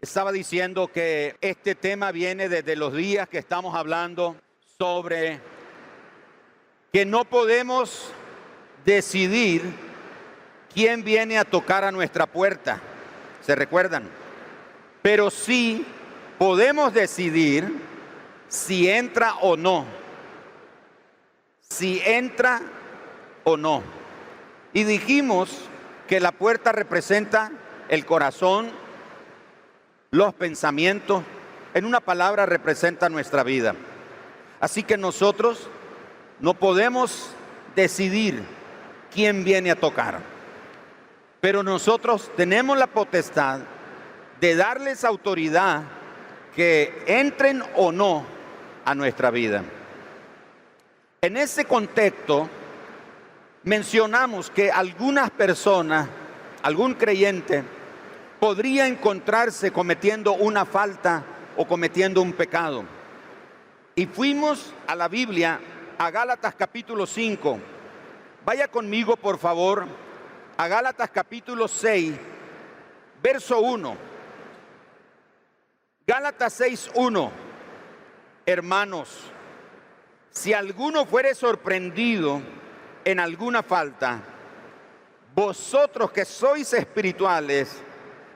Estaba diciendo que este tema viene desde los días que estamos hablando sobre que no podemos decidir quién viene a tocar a nuestra puerta. ¿Se recuerdan? Pero sí podemos decidir si entra o no. Si entra o no. Y dijimos que la puerta representa el corazón, los pensamientos, en una palabra representa nuestra vida. Así que nosotros no podemos decidir quién viene a tocar, pero nosotros tenemos la potestad de darles autoridad que entren o no a nuestra vida. En ese contexto, mencionamos que algunas personas, algún creyente, podría encontrarse cometiendo una falta o cometiendo un pecado. Y fuimos a la Biblia, a Gálatas capítulo 5. Vaya conmigo, por favor, a Gálatas capítulo 6, verso 1. Gálatas 6, 1. Hermanos, si alguno fuere sorprendido en alguna falta, vosotros que sois espirituales,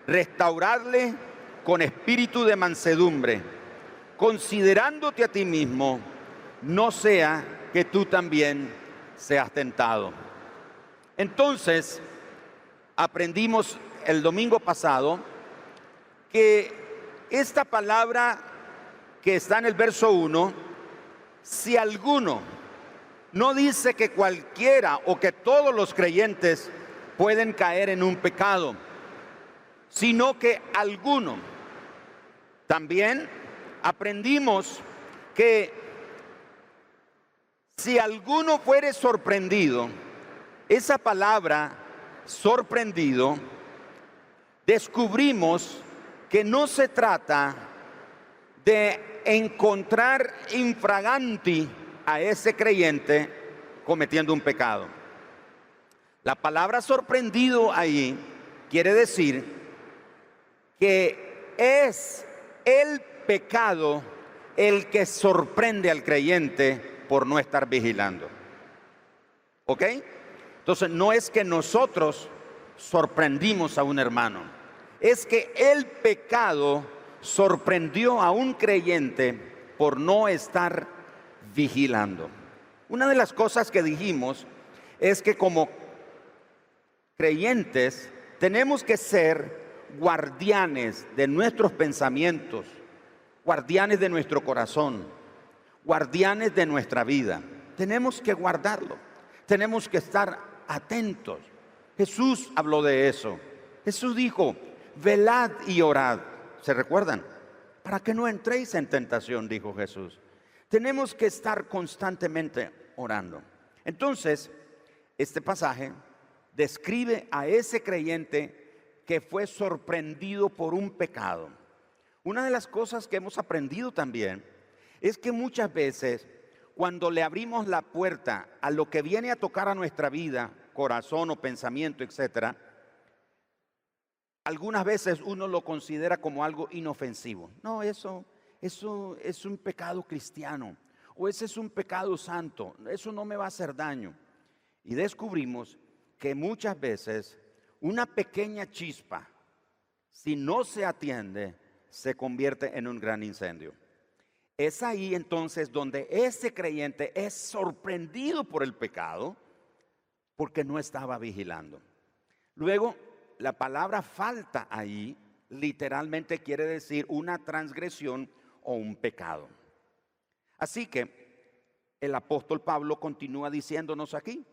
restauradle con espíritu de mansedumbre, considerándote a ti mismo, no sea que tú también seas tentado. Entonces, aprendimos el domingo pasado que esta palabra que está en el verso 1, si alguno no dice que cualquiera o que todos los creyentes pueden caer en un pecado, sino que alguno. También aprendimos que si alguno fuere sorprendido, esa palabra sorprendido, descubrimos que no se trata de encontrar infraganti a ese creyente cometiendo un pecado. La palabra sorprendido ahí quiere decir que es el pecado el que sorprende al creyente por no estar vigilando. ¿Ok? Entonces no es que nosotros sorprendimos a un hermano, es que el pecado sorprendió a un creyente por no estar vigilando. Una de las cosas que dijimos es que como creyentes tenemos que ser guardianes de nuestros pensamientos, guardianes de nuestro corazón, guardianes de nuestra vida. Tenemos que guardarlo, tenemos que estar atentos. Jesús habló de eso. Jesús dijo, velad y orad. ¿Se recuerdan? Para que no entréis en tentación, dijo Jesús. Tenemos que estar constantemente orando. Entonces, este pasaje describe a ese creyente que fue sorprendido por un pecado. Una de las cosas que hemos aprendido también es que muchas veces cuando le abrimos la puerta a lo que viene a tocar a nuestra vida, corazón o pensamiento, etcétera, algunas veces uno lo considera como algo inofensivo. No, eso, eso es un pecado cristiano o ese es un pecado santo. Eso no me va a hacer daño. Y descubrimos que muchas veces una pequeña chispa, si no se atiende, se convierte en un gran incendio. Es ahí entonces donde ese creyente es sorprendido por el pecado porque no estaba vigilando. Luego, la palabra falta ahí literalmente quiere decir una transgresión o un pecado. Así que el apóstol Pablo continúa diciéndonos aquí,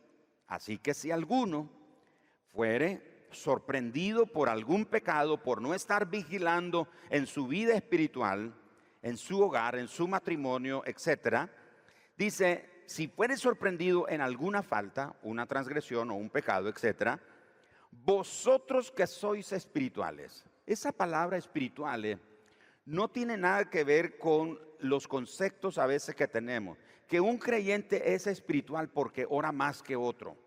Así que si alguno fuere sorprendido por algún pecado, por no estar vigilando en su vida espiritual, en su hogar, en su matrimonio, etcétera, dice, si fuere sorprendido en alguna falta, una transgresión o un pecado, etcétera, vosotros que sois espirituales. Esa palabra espirituales no tiene nada que ver con los conceptos a veces que tenemos. Que un creyente es espiritual porque ora más que otro,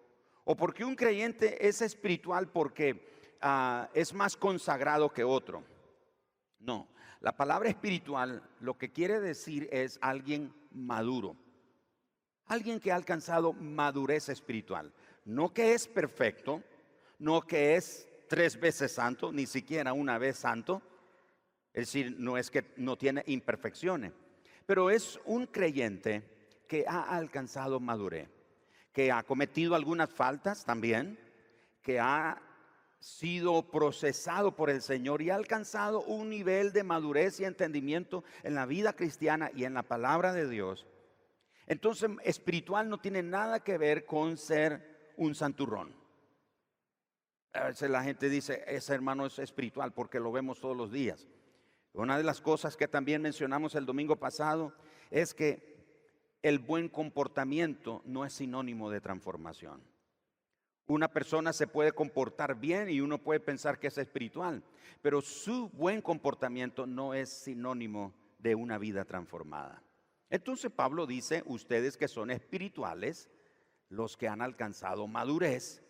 o porque un creyente es espiritual porque ah, es más consagrado que otro. No, la palabra espiritual lo que quiere decir es alguien maduro. Alguien que ha alcanzado madurez espiritual. No que es perfecto, no que es tres veces santo, ni siquiera una vez santo. Es decir, no es que no tiene imperfecciones, pero es un creyente que ha alcanzado madurez, que ha cometido algunas faltas también, que ha sido procesado por el Señor y ha alcanzado un nivel de madurez y entendimiento en la vida cristiana y en la palabra de Dios. Entonces, espiritual no tiene nada que ver con ser un santurrón. A veces la gente dice, ese hermano es espiritual porque lo vemos todos los días. Una de las cosas que también mencionamos el domingo pasado es que el buen comportamiento no es sinónimo de transformación. Una persona se puede comportar bien y uno puede pensar que es espiritual, pero su buen comportamiento no es sinónimo de una vida transformada. Entonces Pablo dice, ustedes que son espirituales, los que han alcanzado madurez,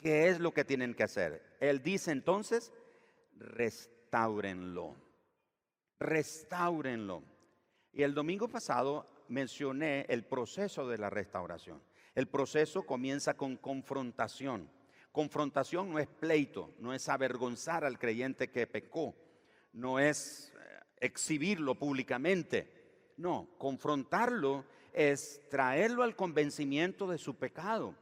¿qué es lo que tienen que hacer? Él dice entonces, restáurenlo, restáurenlo. Y el domingo pasado mencioné el proceso de la restauración. El proceso comienza con confrontación. Confrontación no es pleito, no es avergonzar al creyente que pecó, no es eh, exhibirlo públicamente. No, confrontarlo es traerlo al convencimiento de su pecado.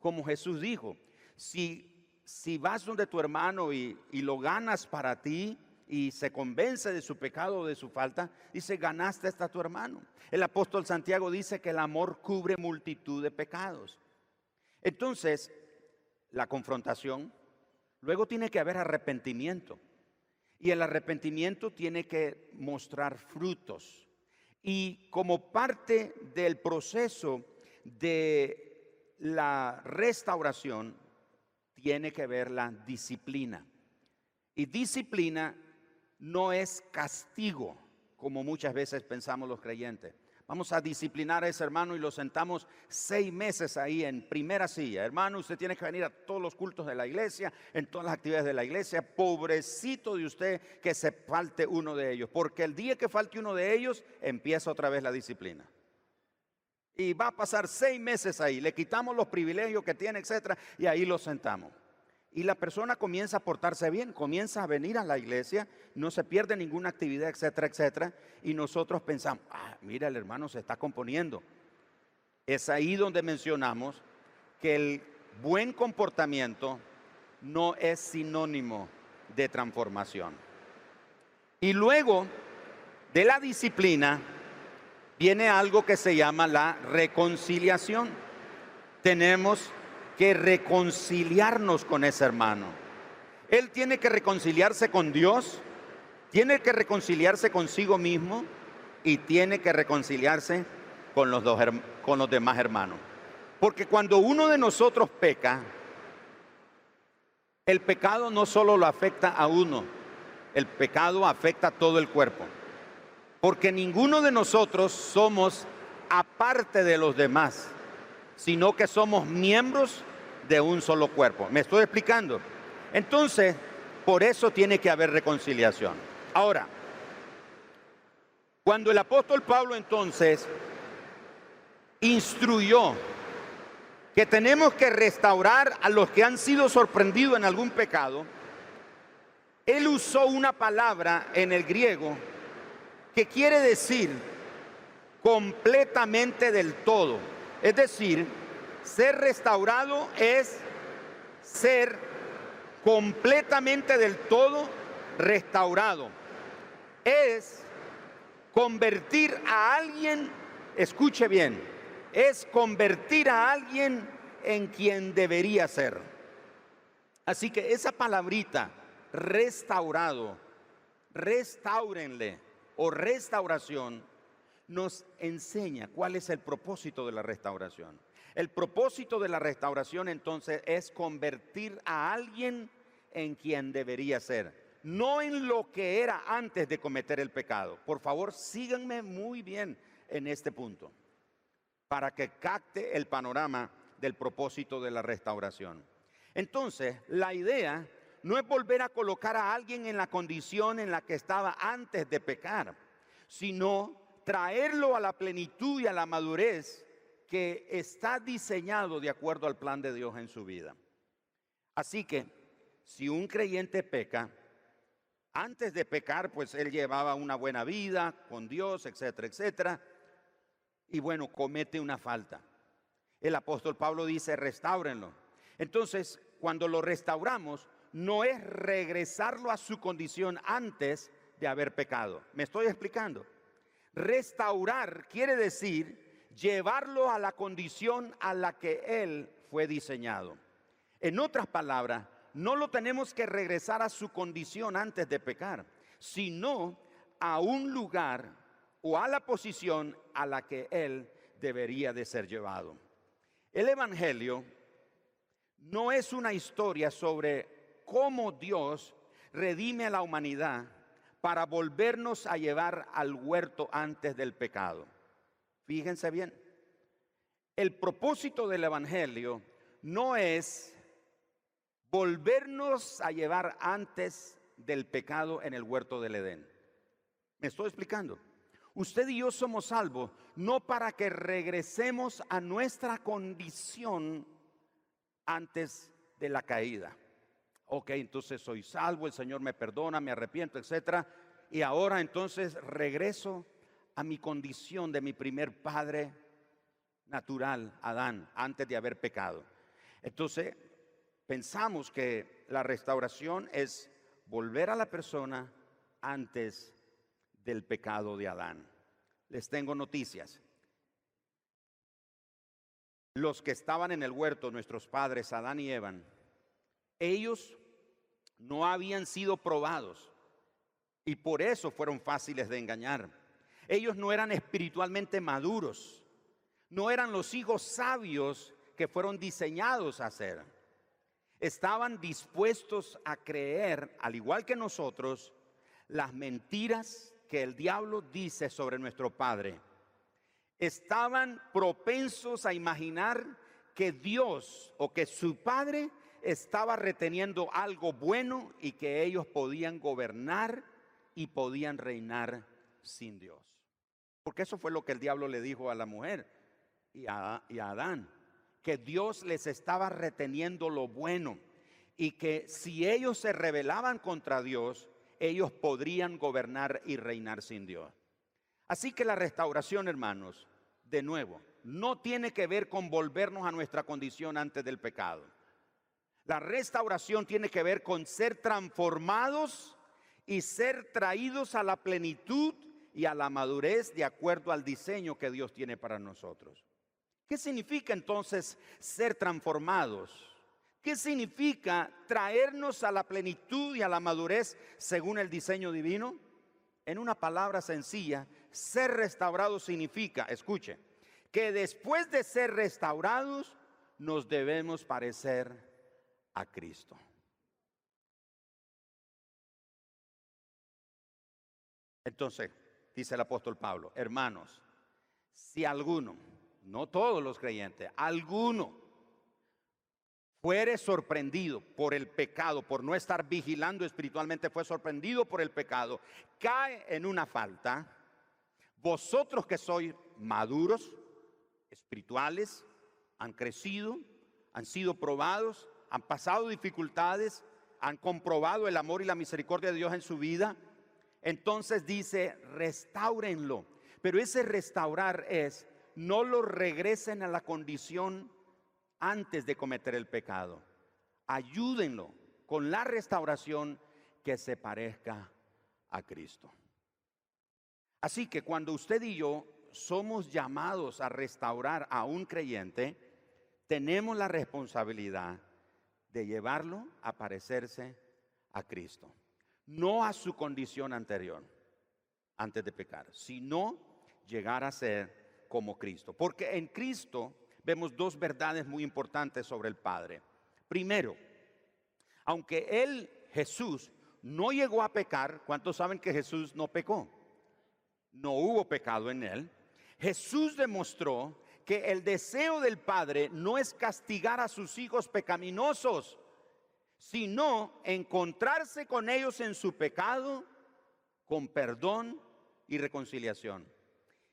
Como Jesús dijo, si, si vas donde tu hermano y, y lo ganas para ti, y se convence de su pecado o de su falta, dice, ganaste hasta tu hermano. El apóstol Santiago dice que el amor cubre multitud de pecados. Entonces, la confrontación, luego tiene que haber arrepentimiento. Y el arrepentimiento tiene que mostrar frutos. Y como parte del proceso de la restauración, tiene que ver la disciplina. Y disciplina no es castigo, como muchas veces pensamos los creyentes. Vamos a disciplinar a ese hermano y lo sentamos seis meses ahí en primera silla. Hermano, usted tiene que venir a todos los cultos de la iglesia, en todas las actividades de la iglesia. Pobrecito de usted que se falte uno de ellos, porque el día que falte uno de ellos, empieza otra vez la disciplina. Y va a pasar seis meses ahí, le quitamos los privilegios que tiene, etcétera, y ahí lo sentamos. Y la persona comienza a portarse bien, comienza a venir a la iglesia, no se pierde ninguna actividad, etcétera, etcétera. Y nosotros pensamos, ah, mira, el hermano se está componiendo. Es ahí donde mencionamos que el buen comportamiento no es sinónimo de transformación. Y luego de la disciplina viene algo que se llama la reconciliación. Tenemos que reconciliarnos con ese hermano. Él tiene que reconciliarse con Dios, tiene que reconciliarse consigo mismo y tiene que reconciliarse con los, dos, con los demás hermanos. Porque cuando uno de nosotros peca, el pecado no solo lo afecta a uno, el pecado afecta a todo el cuerpo. Porque ninguno de nosotros somos aparte de los demás sino que somos miembros de un solo cuerpo. ¿Me estoy explicando? Entonces, por eso tiene que haber reconciliación. Ahora, cuando el apóstol Pablo entonces instruyó que tenemos que restaurar a los que han sido sorprendidos en algún pecado, él usó una palabra en el griego que quiere decir completamente del todo. Es decir, ser restaurado es ser completamente del todo restaurado. Es convertir a alguien, escuche bien, es convertir a alguien en quien debería ser. Así que esa palabrita, restaurado, restáurenle o restauración, nos enseña cuál es el propósito de la restauración. El propósito de la restauración entonces es convertir a alguien en quien debería ser, no en lo que era antes de cometer el pecado. Por favor, síganme muy bien en este punto, para que capte el panorama del propósito de la restauración. Entonces, la idea no es volver a colocar a alguien en la condición en la que estaba antes de pecar, sino traerlo a la plenitud y a la madurez que está diseñado de acuerdo al plan de Dios en su vida. Así que, si un creyente peca, antes de pecar, pues él llevaba una buena vida con Dios, etcétera, etcétera, y bueno, comete una falta. El apóstol Pablo dice, restáurenlo. Entonces, cuando lo restauramos, no es regresarlo a su condición antes de haber pecado. ¿Me estoy explicando? Restaurar quiere decir llevarlo a la condición a la que él fue diseñado. En otras palabras, no lo tenemos que regresar a su condición antes de pecar, sino a un lugar o a la posición a la que él debería de ser llevado. El Evangelio no es una historia sobre cómo Dios redime a la humanidad para volvernos a llevar al huerto antes del pecado. Fíjense bien, el propósito del Evangelio no es volvernos a llevar antes del pecado en el huerto del Edén. ¿Me estoy explicando? Usted y yo somos salvos no para que regresemos a nuestra condición antes de la caída. Ok, entonces soy salvo, el Señor me perdona, me arrepiento, etcétera. Y ahora entonces regreso a mi condición de mi primer padre natural, Adán, antes de haber pecado. Entonces, pensamos que la restauración es volver a la persona antes del pecado de Adán. Les tengo noticias. Los que estaban en el huerto, nuestros padres, Adán y Evan, ellos no habían sido probados y por eso fueron fáciles de engañar. Ellos no eran espiritualmente maduros, no eran los hijos sabios que fueron diseñados a ser. Estaban dispuestos a creer, al igual que nosotros, las mentiras que el diablo dice sobre nuestro Padre. Estaban propensos a imaginar que Dios o que su Padre estaba reteniendo algo bueno y que ellos podían gobernar y podían reinar sin Dios. Porque eso fue lo que el diablo le dijo a la mujer y a, y a Adán, que Dios les estaba reteniendo lo bueno y que si ellos se rebelaban contra Dios, ellos podrían gobernar y reinar sin Dios. Así que la restauración, hermanos, de nuevo, no tiene que ver con volvernos a nuestra condición antes del pecado. La restauración tiene que ver con ser transformados y ser traídos a la plenitud y a la madurez de acuerdo al diseño que Dios tiene para nosotros. ¿Qué significa entonces ser transformados? ¿Qué significa traernos a la plenitud y a la madurez según el diseño divino? En una palabra sencilla, ser restaurado significa, escuche, que después de ser restaurados nos debemos parecer a Cristo. Entonces, dice el apóstol Pablo, hermanos, si alguno, no todos los creyentes, alguno fuere sorprendido por el pecado, por no estar vigilando espiritualmente, fue sorprendido por el pecado, cae en una falta, vosotros que sois maduros, espirituales, han crecido, han sido probados, han pasado dificultades, han comprobado el amor y la misericordia de Dios en su vida, entonces dice, restáurenlo. Pero ese restaurar es, no lo regresen a la condición antes de cometer el pecado. Ayúdenlo con la restauración que se parezca a Cristo. Así que cuando usted y yo somos llamados a restaurar a un creyente, tenemos la responsabilidad de llevarlo a parecerse a Cristo, no a su condición anterior, antes de pecar, sino llegar a ser como Cristo. Porque en Cristo vemos dos verdades muy importantes sobre el Padre. Primero, aunque Él, Jesús, no llegó a pecar, ¿cuántos saben que Jesús no pecó? No hubo pecado en Él. Jesús demostró que el deseo del Padre no es castigar a sus hijos pecaminosos, sino encontrarse con ellos en su pecado, con perdón y reconciliación.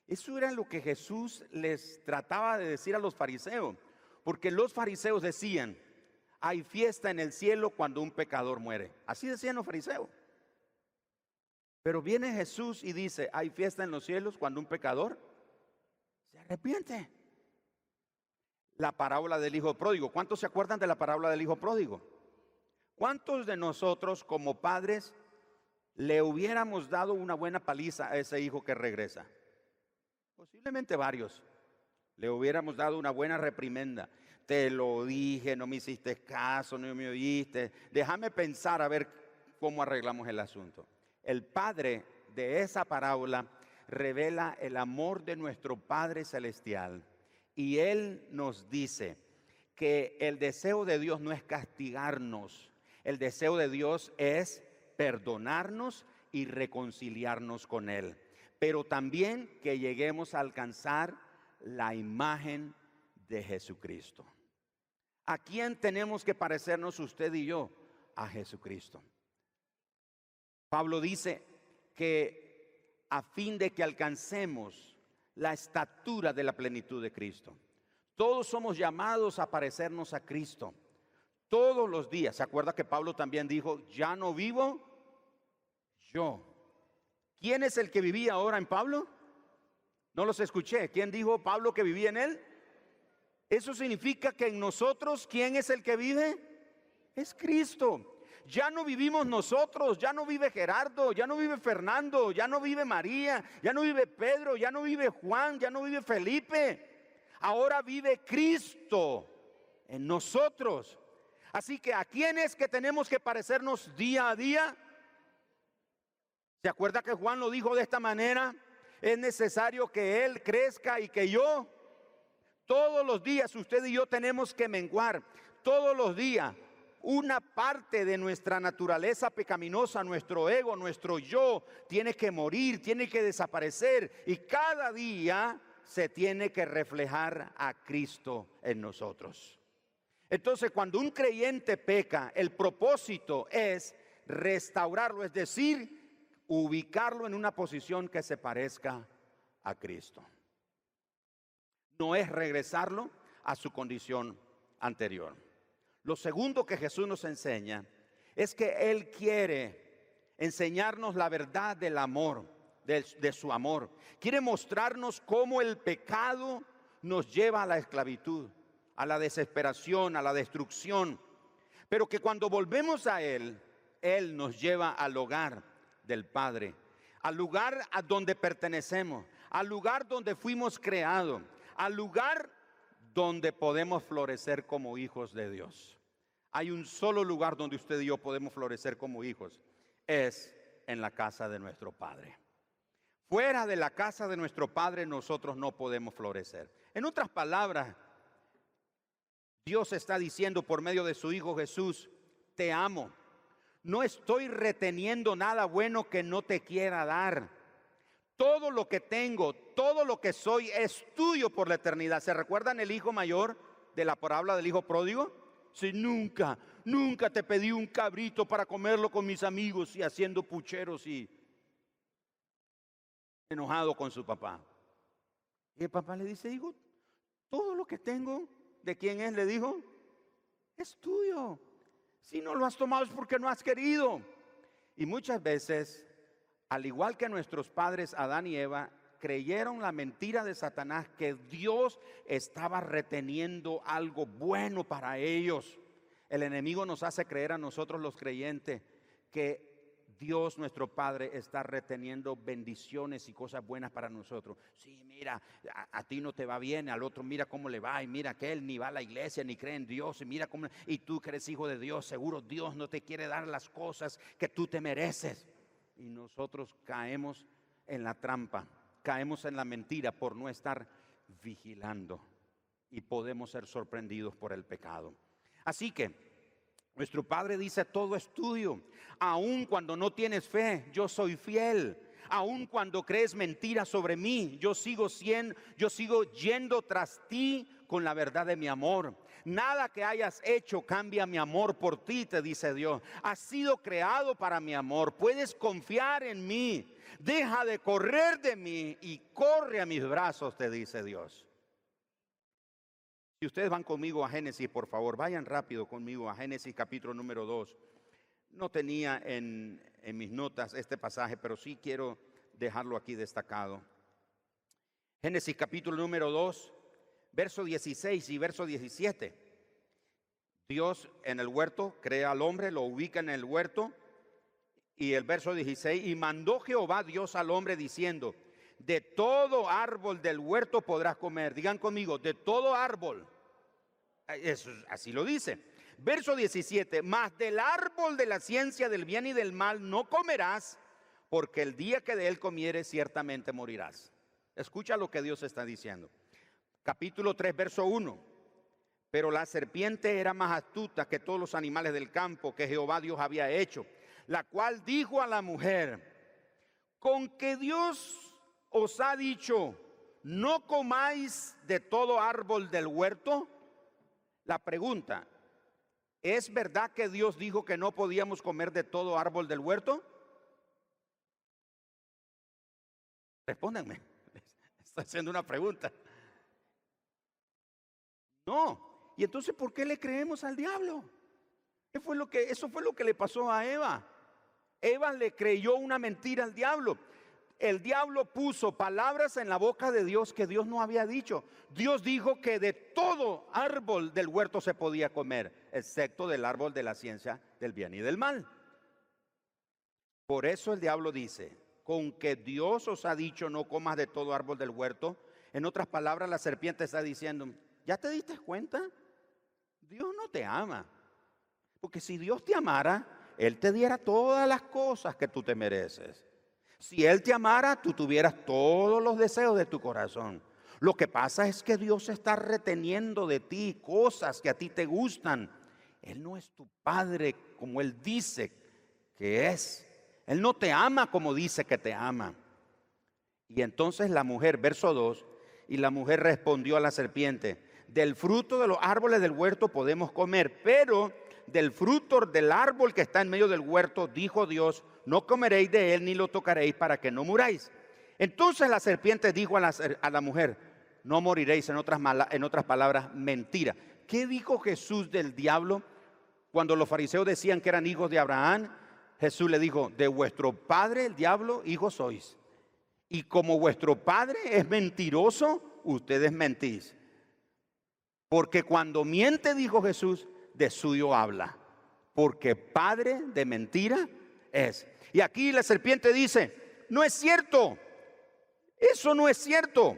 Eso era lo que Jesús les trataba de decir a los fariseos, porque los fariseos decían, hay fiesta en el cielo cuando un pecador muere. Así decían los fariseos. Pero viene Jesús y dice, hay fiesta en los cielos cuando un pecador se arrepiente. La parábola del hijo pródigo. ¿Cuántos se acuerdan de la parábola del hijo pródigo? ¿Cuántos de nosotros como padres le hubiéramos dado una buena paliza a ese hijo que regresa? Posiblemente varios. Le hubiéramos dado una buena reprimenda. Te lo dije, no me hiciste caso, no me oíste. Déjame pensar a ver cómo arreglamos el asunto. El padre de esa parábola revela el amor de nuestro Padre Celestial. Y Él nos dice que el deseo de Dios no es castigarnos, el deseo de Dios es perdonarnos y reconciliarnos con Él. Pero también que lleguemos a alcanzar la imagen de Jesucristo. ¿A quién tenemos que parecernos usted y yo? A Jesucristo. Pablo dice que a fin de que alcancemos la estatura de la plenitud de Cristo. Todos somos llamados a parecernos a Cristo. Todos los días. ¿Se acuerda que Pablo también dijo, ya no vivo yo? ¿Quién es el que vivía ahora en Pablo? No los escuché. ¿Quién dijo Pablo que vivía en él? Eso significa que en nosotros, ¿quién es el que vive? Es Cristo. Ya no vivimos nosotros, ya no vive Gerardo, ya no vive Fernando, ya no vive María, ya no vive Pedro, ya no vive Juan, ya no vive Felipe. Ahora vive Cristo en nosotros. Así que a quién es que tenemos que parecernos día a día? ¿Se acuerda que Juan lo dijo de esta manera? Es necesario que Él crezca y que yo, todos los días usted y yo tenemos que menguar, todos los días una parte de nuestra naturaleza pecaminosa, nuestro ego, nuestro yo, tiene que morir, tiene que desaparecer y cada día se tiene que reflejar a Cristo en nosotros. Entonces, cuando un creyente peca, el propósito es restaurarlo, es decir, ubicarlo en una posición que se parezca a Cristo. No es regresarlo a su condición anterior. Lo segundo que Jesús nos enseña es que Él quiere enseñarnos la verdad del amor, de, su amor. Quiere mostrarnos cómo el pecado nos lleva a la esclavitud a la desesperación, a la destrucción, pero que cuando volvemos a Él, Él nos lleva al hogar del Padre, al lugar a donde pertenecemos, al lugar donde fuimos creados, al lugar donde podemos florecer como hijos de Dios. Hay un solo lugar donde usted y yo podemos florecer como hijos, es en la casa de nuestro Padre. Fuera de la casa de nuestro Padre nosotros no podemos florecer. En otras palabras, Dios está diciendo por medio de su Hijo Jesús, te amo. No estoy reteniendo nada bueno que no te quiera dar. Todo lo que tengo, todo lo que soy es tuyo por la eternidad. ¿Se recuerdan el hijo mayor de la parábola del hijo pródigo? Si nunca, nunca te pedí un cabrito para comerlo con mis amigos y haciendo pucheros y enojado con su papá. Y el papá le dice, hijo, todo lo que tengo ¿De quién es? Le dijo. Es tuyo. Si no lo has tomado es porque no has querido. Y muchas veces, al igual que nuestros padres Adán y Eva, creyeron la mentira de Satanás que Dios estaba reteniendo algo bueno para ellos. El enemigo nos hace creer a nosotros los creyentes que Dios nuestro Padre está reteniendo bendiciones y cosas buenas para nosotros. Sí, mira, a, ti no te va bien, al otro mira cómo le va y mira que él ni va a la iglesia ni cree en Dios y mira cómo y tú que eres hijo de Dios, seguro Dios no te quiere dar las cosas que tú te mereces. Y nosotros caemos en la trampa, caemos en la mentira por no estar vigilando y podemos ser sorprendidos por el pecado. Así que nuestro Padre dice, todo es tuyo. Aun cuando no tienes fe, yo soy fiel. Aun cuando crees mentiras sobre mí, yo sigo siendo, yo sigo yendo tras ti con la verdad de mi amor. Nada que hayas hecho cambia mi amor por ti, te dice Dios. Has sido creado para mi amor. Puedes confiar en mí. Deja de correr de mí y corre a mis brazos, te dice Dios. Si ustedes van conmigo a Génesis, por favor, vayan rápido conmigo a Génesis capítulo número 2. No tenía en, mis notas este pasaje, pero sí quiero dejarlo aquí destacado. Génesis capítulo número 2, verso 16 y verso 17. Dios en el huerto crea al hombre, lo ubica en el huerto. Y el verso 16, y mandó Jehová Dios al hombre diciendo, de todo árbol del huerto podrás comer. Digan conmigo, de todo árbol. Eso, así lo dice. Verso 17, mas del árbol de la ciencia del bien y del mal no comerás, porque el día que de él comieres ciertamente morirás. Escucha lo que Dios está diciendo. Capítulo 3, verso 1. Pero la serpiente era más astuta que todos los animales del campo que Jehová Dios había hecho, la cual dijo a la mujer, con que Dios os ha dicho, no comáis de todo árbol del huerto. La pregunta, ¿Es verdad que Dios dijo que no podíamos comer de todo árbol del huerto? Respóndanme. Estoy haciendo una pregunta. No. ¿Y entonces por qué le creemos al diablo? ¿Qué fue lo que, eso fue lo que le pasó a Eva. Eva le creyó una mentira al diablo el diablo puso palabras en la boca de Dios que Dios no había dicho. Dios dijo que de todo árbol del huerto se podía comer, excepto del árbol de la ciencia del bien y del mal. Por eso el diablo dice, con que Dios os ha dicho no comas de todo árbol del huerto. En otras palabras, la serpiente está diciendo, ¿ya te diste cuenta? Dios no te ama. Porque si Dios te amara, Él te diera todas las cosas que tú te mereces. Si Él te amara, tú tuvieras todos los deseos de tu corazón. Lo que pasa es que Dios está reteniendo de ti cosas que a ti te gustan. Él no es tu padre como Él dice que es. Él no te ama como dice que te ama. Y entonces la mujer, verso 2, y la mujer respondió a la serpiente, del fruto de los árboles del huerto podemos comer, pero del fruto del árbol que está en medio del huerto, dijo Dios, no comeréis de él ni lo tocaréis para que no muráis. Entonces la serpiente dijo a la, mujer, no moriréis, en otras, en otras palabras, mentira. ¿Qué dijo Jesús del diablo cuando los fariseos decían que eran hijos de Abraham? Jesús le dijo, de vuestro padre el diablo, hijos sois. Y como vuestro padre es mentiroso, ustedes mentís. Porque cuando miente, dijo Jesús, de suyo habla. Porque padre de mentira es. Y aquí la serpiente dice, no es cierto, eso no es cierto.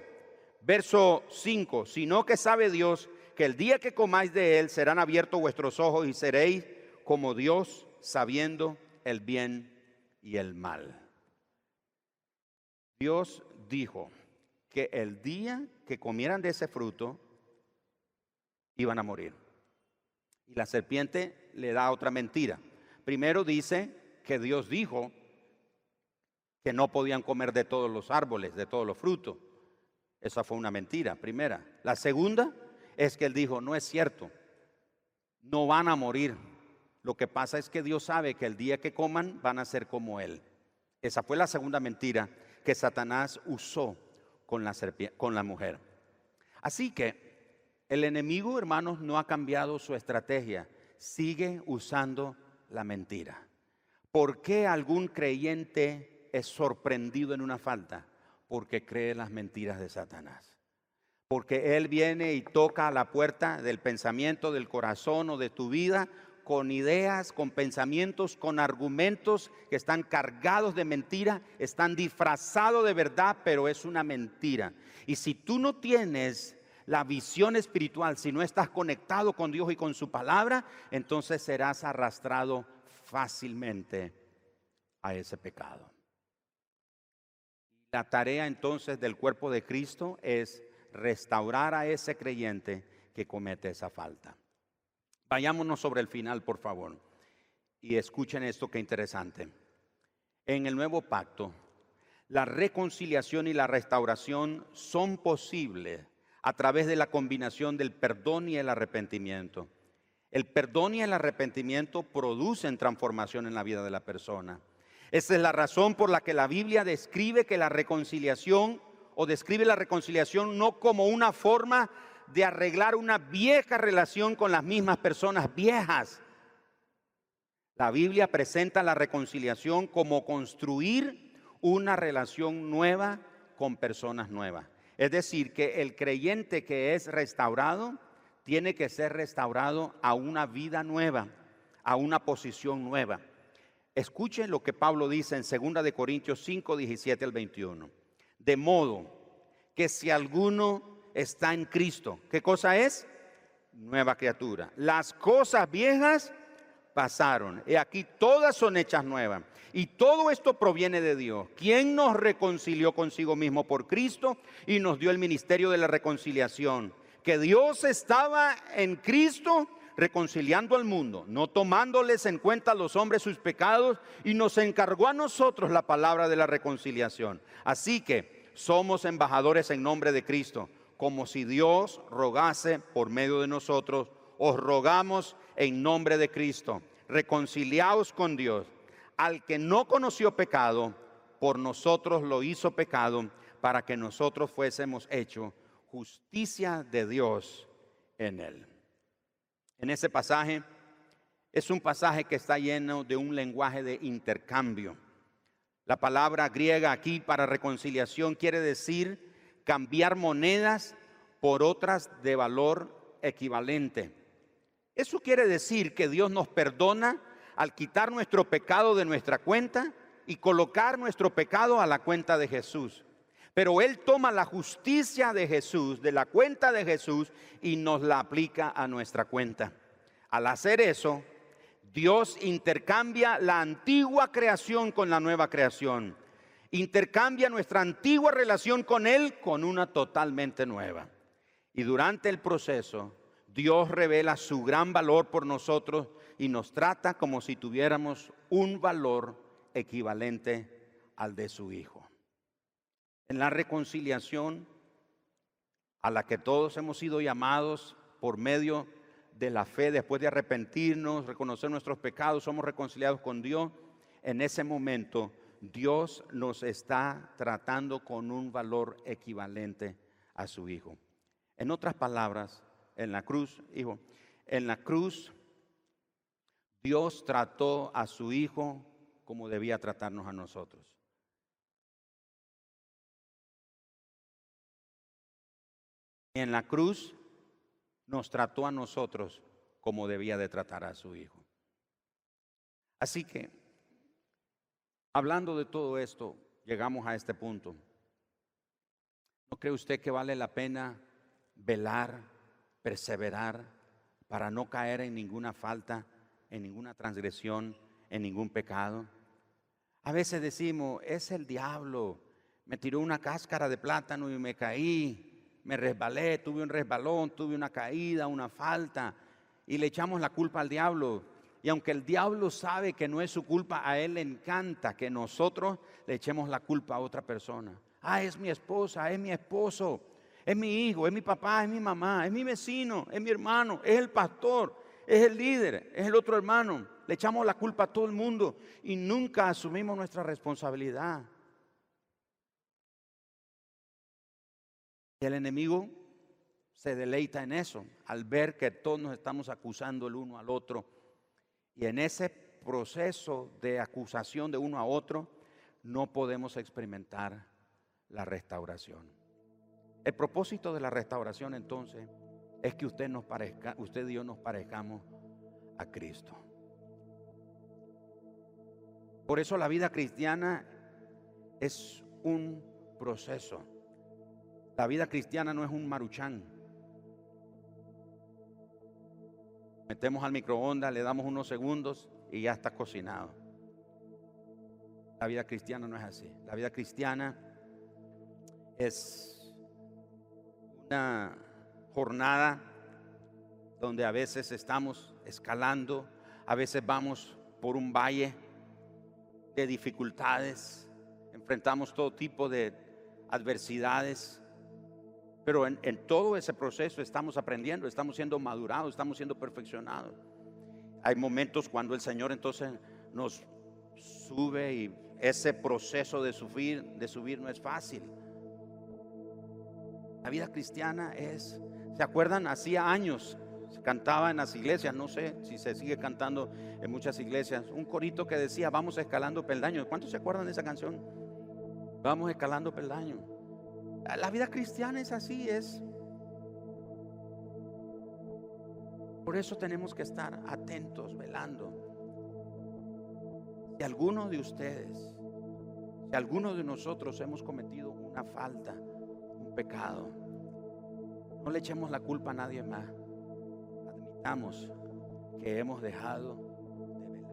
Verso 5, sino que sabe Dios que el día que comáis de él serán abiertos vuestros ojos y seréis como Dios sabiendo el bien y el mal. Dios dijo que el día que comieran de ese fruto iban a morir. Y la serpiente le da otra mentira. Primero dice que Dios dijo que no podían comer de todos los árboles, de todos los frutos. Esa fue una mentira, primera. La segunda es que él dijo, no es cierto, no van a morir. Lo que pasa es que Dios sabe que el día que coman van a ser como Él. Esa fue la segunda mentira que Satanás usó con la, con la mujer. Así que el enemigo, hermanos, no ha cambiado su estrategia. Sigue usando la mentira. ¿Por qué algún creyente es sorprendido en una falta? Porque cree las mentiras de Satanás. Porque Él viene y toca a la puerta del pensamiento, del corazón o de tu vida con ideas, con pensamientos, con argumentos que están cargados de mentira, están disfrazados de verdad, pero es una mentira. Y si tú no tienes la visión espiritual, si no estás conectado con Dios y con su palabra, entonces serás arrastrado fácilmente a ese pecado. La tarea entonces del cuerpo de Cristo es restaurar a ese creyente que comete esa falta. Vayámonos sobre el final, por favor, y escuchen esto que interesante. En el nuevo pacto, la reconciliación y la restauración son posibles a través de la combinación del perdón y el arrepentimiento. El perdón y el arrepentimiento producen transformación en la vida de la persona. Esa es la razón por la que la Biblia describe que la reconciliación o describe la reconciliación no como una forma de arreglar una vieja relación con las mismas personas viejas. La Biblia presenta la reconciliación como construir una relación nueva con personas nuevas. Es decir, que el creyente que es restaurado tiene que ser restaurado a una vida nueva, a una posición nueva. Escuchen lo que Pablo dice en 2 de Corintios 5, 17 al 21. De modo que si alguno está en Cristo, ¿qué cosa es? Nueva criatura. Las cosas viejas pasaron. Y aquí todas son hechas nuevas. Y todo esto proviene de Dios, quien nos reconcilió consigo mismo por Cristo y nos dio el ministerio de la reconciliación. Que Dios estaba en Cristo reconciliando al mundo, no tomándoles en cuenta a los hombres sus pecados, y nos encargó a nosotros la palabra de la reconciliación. Así que somos embajadores en nombre de Cristo, como si Dios rogase por medio de nosotros, os rogamos en nombre de Cristo, reconciliaos con Dios. Al que no conoció pecado, por nosotros lo hizo pecado, para que nosotros fuésemos hechos justicia de Dios en él en ese pasaje es un pasaje que está lleno de un lenguaje de intercambio. La palabra griega aquí para reconciliación quiere decir cambiar monedas por otras de valor equivalente. Eso quiere decir que Dios nos perdona al quitar nuestro pecado de nuestra cuenta y colocar nuestro pecado a la cuenta de Jesús. Pero Él toma la justicia de Jesús, de la cuenta de Jesús, y nos la aplica a nuestra cuenta. Al hacer eso, Dios intercambia la antigua creación con la nueva creación. Intercambia nuestra antigua relación con Él con una totalmente nueva. Y durante el proceso, Dios revela su gran valor por nosotros y nos trata como si tuviéramos un valor equivalente al de su Hijo en la reconciliación a la que todos hemos sido llamados por medio de la fe, después de arrepentirnos, reconocer nuestros pecados, somos reconciliados con Dios. En ese momento Dios nos está tratando con un valor equivalente a su Hijo. En otras palabras, en la cruz, hijo, en la cruz Dios trató a su Hijo como debía tratarnos a nosotros. En la cruz nos trató a nosotros como debía de tratar a su Hijo. Así que, hablando de todo esto, llegamos a este punto. ¿No cree usted que vale la pena velar, perseverar, para no caer en ninguna falta, en ninguna transgresión, en ningún pecado? A veces decimos, es el diablo, me tiró una cáscara de plátano y me caí, me resbalé, tuve un resbalón, tuve una caída, una falta, y le echamos la culpa al diablo. Y aunque el diablo sabe que no es su culpa, a él le encanta que nosotros le echemos la culpa a otra persona. Ah, es mi esposa, es mi esposo, es mi hijo, es mi papá, es mi mamá, es mi vecino, es mi hermano, es el pastor, es el líder, es el otro hermano. Le echamos la culpa a todo el mundo y nunca asumimos nuestra responsabilidad. El enemigo se deleita en eso, al ver que todos nos estamos acusando el uno al otro. Y en ese proceso de acusación de uno a otro, no podemos experimentar la restauración. El propósito de la restauración entonces es que usted nos parezca, usted y yo nos parezcamos a Cristo. Por eso la vida cristiana es un proceso. La vida cristiana no es un maruchán. Metemos al microondas, le damos unos segundos y ya está cocinado. La vida cristiana no es así. La vida cristiana es una jornada donde a veces estamos escalando, a veces vamos por un valle de dificultades, enfrentamos todo tipo de adversidades, pero en, todo ese proceso estamos aprendiendo, estamos siendo madurados, estamos siendo perfeccionados. Hay momentos cuando el Señor entonces nos sube y ese proceso de subir, de subir no es fácil. La vida cristiana es, ¿se acuerdan? Hacía años se cantaba en las iglesias, no sé si se sigue cantando en muchas iglesias, un corito que decía, vamos escalando peldaños. ¿Cuántos se acuerdan de esa canción? Vamos escalando peldaños. La vida cristiana es así, es. Por eso tenemos que estar atentos, velando. Si alguno de ustedes, si alguno de nosotros hemos cometido una falta, un pecado, no le echemos la culpa a nadie más. Admitamos que hemos dejado de velar.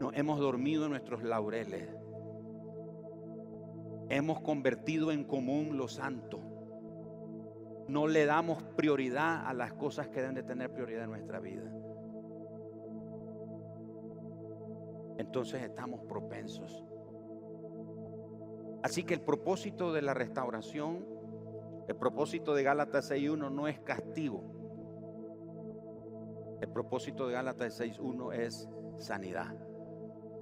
No hemos dormido en nuestros laureles. Hemos convertido en común lo santo. No le damos prioridad a las cosas que deben de tener prioridad en nuestra vida. entonces estamos propensos. Así que el propósito de la restauración, el propósito de Gálatas 6.1 no es castigo. El propósito de Gálatas 6.1 es sanidad,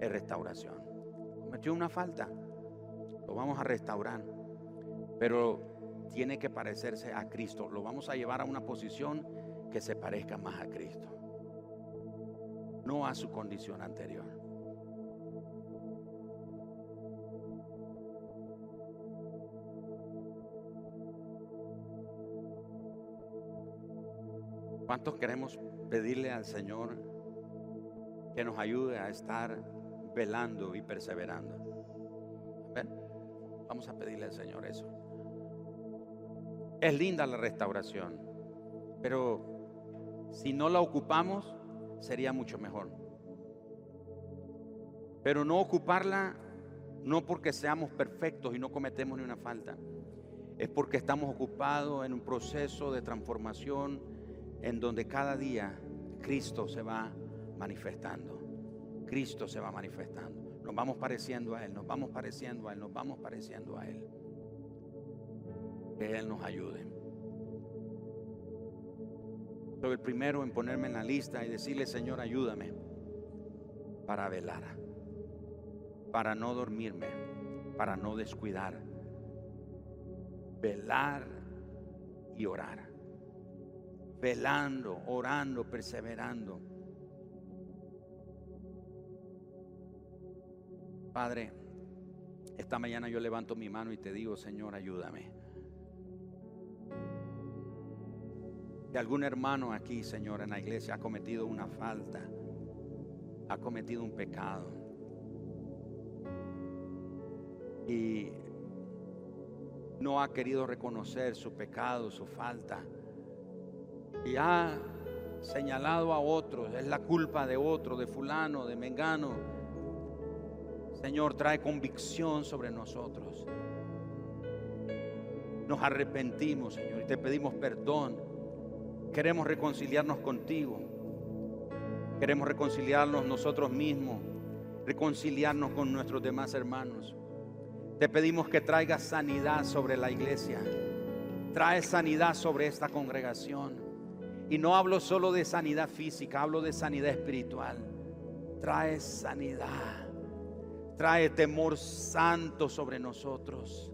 es restauración. Cometió una falta, vamos a restaurar, pero tiene que parecerse a Cristo. Lo vamos a llevar a una posición que se parezca más a Cristo, no a su condición anterior. ¿Cuántos queremos pedirle al Señor que nos ayude a estar velando y perseverando? Vamos a pedirle al Señor eso. Es linda la restauración, pero si no la ocupamos, sería mucho mejor. Pero no ocuparla no porque seamos perfectos y no cometemos ni una falta, es porque estamos ocupados en un proceso de transformación en donde cada día Cristo se va manifestando. Cristo se va manifestando. Nos vamos pareciendo a Él, nos vamos pareciendo a Él, nos vamos pareciendo a Él. Que Él nos ayude. Soy el primero en ponerme en la lista y decirle, Señor, ayúdame para velar, para no dormirme, para no descuidar, velar y orar velando, orando, perseverando. Padre, esta mañana yo levanto mi mano y te digo, Señor, ayúdame. Si algún hermano aquí, Señor, en la iglesia ha cometido una falta, ha cometido un pecado y no ha querido reconocer su pecado, su falta, y ha señalado a otros, es la culpa de otro, de fulano, de mengano. Señor, trae convicción sobre nosotros. Nos arrepentimos, Señor, y te pedimos perdón. Queremos reconciliarnos contigo. Queremos reconciliarnos nosotros mismos, reconciliarnos con nuestros demás hermanos. Te pedimos que traigas sanidad sobre la iglesia. Trae sanidad sobre esta congregación. Y no hablo solo de sanidad física, hablo de sanidad espiritual. Trae sanidad. Trae temor santo sobre nosotros.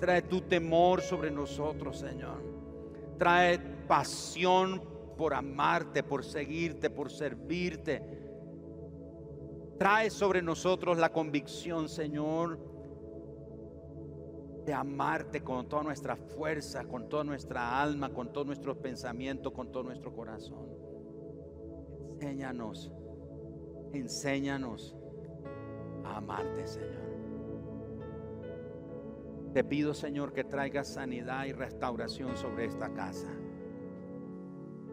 Trae tu temor sobre nosotros, Señor. Trae pasión por amarte, por seguirte, por servirte. Trae sobre nosotros la convicción, Señor, de amarte con toda nuestra fuerza, con toda nuestra alma, con todos nuestros pensamientos, con todo nuestro corazón. Enséñanos, enséñanos amarte, Señor. Te pido, Señor, que traigas sanidad y restauración sobre esta casa.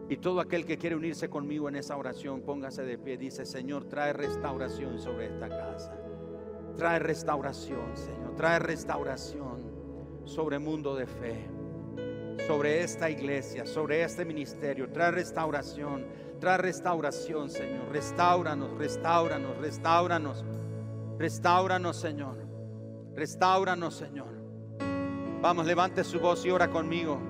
Y todo aquel que quiere unirse conmigo en esa oración, póngase de pie. Dice, Señor, trae restauración sobre esta casa. Trae restauración, Señor. Trae restauración sobre mundo de fe, sobre esta iglesia, sobre este ministerio. Trae restauración, trae restauración, Señor. Restauranos, restauranos, restauranos. Restauranos, Señor. Restauranos, Señor. Vamos, levante su voz y ora conmigo.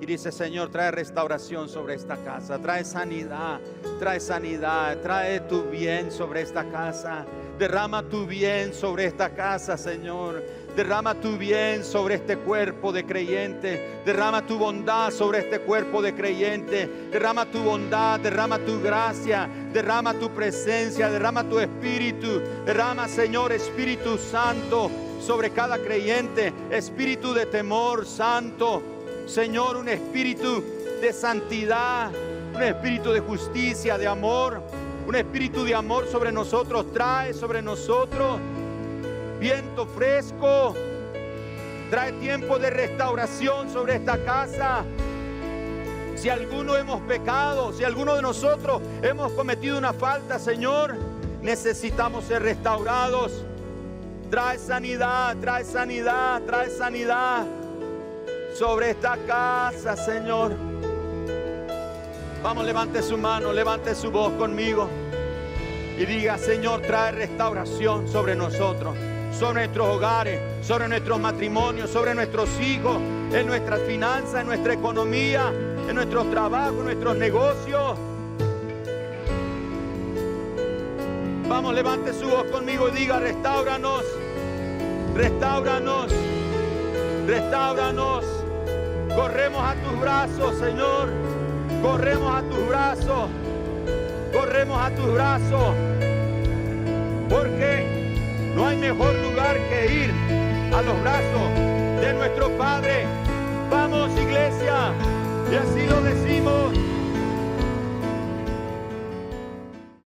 Y dice, Señor, trae restauración sobre esta casa, trae sanidad, trae sanidad, trae tu bien sobre esta casa. Derrama tu bien sobre esta casa, Señor. Derrama tu bien sobre este cuerpo de creyente. Derrama tu bondad sobre este cuerpo de creyente. Derrama tu bondad, derrama tu gracia, derrama tu presencia, derrama tu espíritu. Derrama, Señor, Espíritu Santo sobre cada creyente. Espíritu de temor santo. Señor, un espíritu de santidad, un espíritu de justicia, de amor, un espíritu de amor sobre nosotros. Trae sobre nosotros viento fresco. Trae tiempo de restauración sobre esta casa. Si alguno hemos pecado, si alguno de nosotros hemos cometido una falta, Señor, necesitamos ser restaurados. Trae sanidad, trae sanidad, trae sanidad sobre esta casa, Señor. Vamos, levante su mano, levante su voz conmigo y diga, Señor, trae restauración sobre nosotros, sobre nuestros hogares, sobre nuestros matrimonios, sobre nuestros hijos, en nuestras finanzas, en nuestra economía, en nuestros trabajos, en nuestros negocios. Vamos, levante su voz conmigo y diga, restauranos, restauranos, restauranos. Corremos a tus brazos, Señor. Corremos a tus brazos. Corremos a tus brazos. Porque no hay mejor lugar que ir a los brazos de nuestro Padre. Vamos, iglesia. Y así lo decimos.